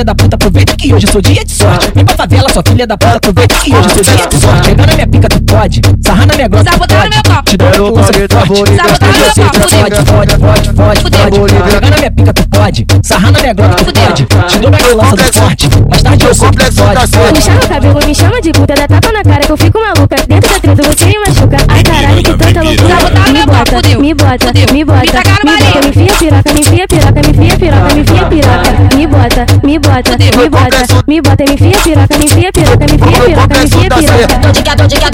filha da puta, aproveita que hoje sou dia de sorte. Vem pra favela, sua filha da puta, aproveita que hoje sou dia de sorte. Pegar na minha pica, tu pode. Sarrar na minha tu no pode. Te dou uma lança forte. Sabotar no meu Você copo, pode, pode, pode, pode, Fudeu. pode. Pegar na minha pica, tu pode. Sarrar na minha grota, tu Fudeu. pode. Te dou uma lança do forte. Mais tarde eu tu pode, Me chama cabelo, me chama de puta, dá tapa na cara que eu fico maluca. Dentro da treta você me machuca. Ai caralho, que tanta loucura. Me bota, me bota, me bota, Me bota, me enfia piroca, me enfia piroca, bota, me bota, me bota, me bota, me enfia piroca, me enfia piroca, me enfia piroca, me enfia piroca.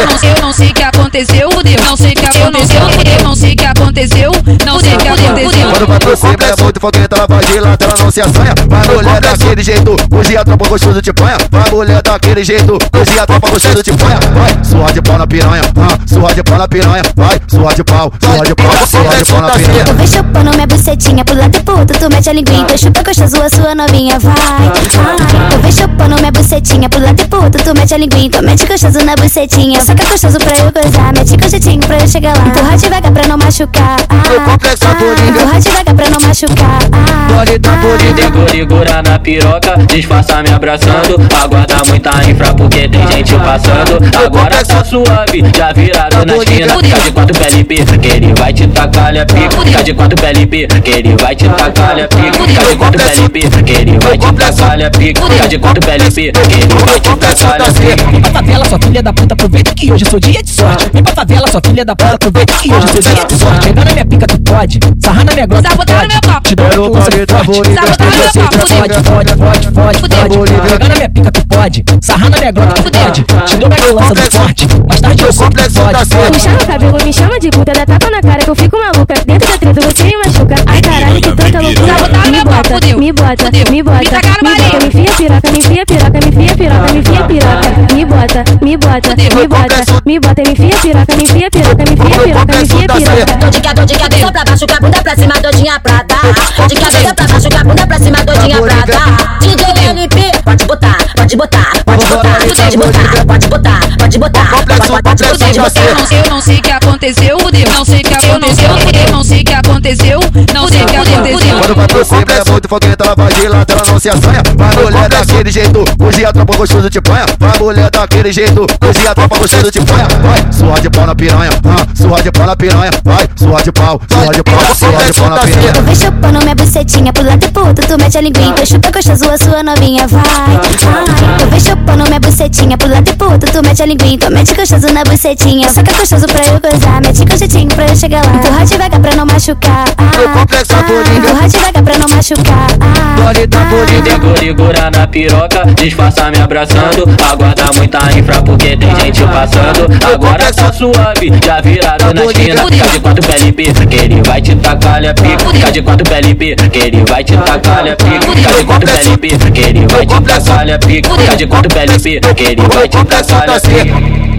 Eu não sei, eu não sei o que aconteceu, fudeu. Não sei o que aconteceu, fudeu. Não sei o que aconteceu, não sei o que aconteceu. Quando vai pro cima é muito fogueta, ela vai de lata, ela não se assanha. Vai mulher daquele jeito, hoje a tropa gostoso te panha. Vai mulher daquele jeito, hoje a tropa gostoso te panha. Vai, suar de pau na piranha, ah, suar de pau na piranha. Vai, suar de pau, suar de pau, suar de pau na piranha. Eu vou chupando minha bucetinha pro lado e pro outro, tu mete a linguinha, tu chupa gostoso a sua novinha, vai. Ai, eu vou chupando minha bucetinha pro lado e pro outro, tu mete a linguinha, tu mete gostoso na bucetinha. Saca gostoso pra eu gozar, mete com jeitinho pra eu chegar lá. Empurra devagar pra não machucar. É bonito. Empurra devagar pra não machucar. Ah, Bonita, bonita. Segura na piroca, disfarça me abraçando. Aguarda muita infra porque tem gente passando. Agora tá suave, já viraram na esquina. Fica de quatro PLP, que ele vai te tacar a pica. Fica de quatro PLP, que ele vai te tacar a pica. Fica de quatro PLP, que ele vai te tacar a pica. Fica de quatro PLP, que ele vai te tacar a pica. Sua filha da puta, aproveita que hoje sou dia de sorte. Vem pra favela, sua filha da puta, aproveita que hoje sou dia de sorte. Pegar na minha pica, tu pode. Sarrar na minha grota, tu pode. meu. Te dou uma lança forte. Sabotar meu pode, pode, pode, pode, pode. Pegar na minha pica, tu pode. Sarrar na minha grota, tu pode. Te dou uma lança do forte. Mais tarde eu tu pode, pode. Me chama cabelo, me chama de puta, dá tapa na cara que eu fico maluca. Dentro da treta você me machuca. Ai caralho, que tanta loucura. Me meu bota, me bota, me bota, Me bota, balinho. me enfia piroca, me enfia piroca, me enfia me bota, me bota, me bota, me enfia piroca, me enfia piroca, me enfia piroca, me enfia piroca. Tô de cabeça pra baixo, com a bunda pra cima, doidinha pra dar. Tô de cabeça pra baixo, com a bunda pra cima, doidinha pra dar. DJ LP, pode botar, pode botar, pode botar, pode botar, pode botar, pode botar, pode botar, pode botar. eu não sei, eu não sei o que aconteceu, fudeu. Não sei o que aconteceu, fudeu. Não sei o que aconteceu, não sei o que aconteceu. Quando vai pro cima é muito fogueta, ela vai de lata, ela não se assanha. Vai mulher daquele jeito, hoje a tropa gostoso te panha. Vai mulher daquele jeito, hoje a tropa gostoso te panha. Vai, suar de pau na piranha, ah, suar de pau na piranha. Vai, suar de pau, suar de pau, suar de pau na piranha. eu vou chupando minha bucetinha pro lado e pro outro, tu mete a linguinha, tu chupa gostoso a sua novinha, vai. Ai, eu vou chupando minha bucetinha pro lado e pro outro, tu mete a linguinha, tu mete gostoso na bucetinha. Saca gostoso pra eu gozar, mete com jeitinho pra eu chegar lá. Empurra devagar pra não machucar. Ah, é bonito. empurra devagar pra não machucar. Ah, bonita. Segura na piroca, disfarça me abraçando. Aguarda muita infra porque tem gente passando. Agora tá suave, já viraram na esquina. Fica de quatro PLP, que ele vai te tacar a pica. Fica de quatro PLP, que ele vai te tacar a pica. Fica de quatro PLP, que ele vai te tacar a pica. Fica de quatro PLP, que ele vai te tacar a pica.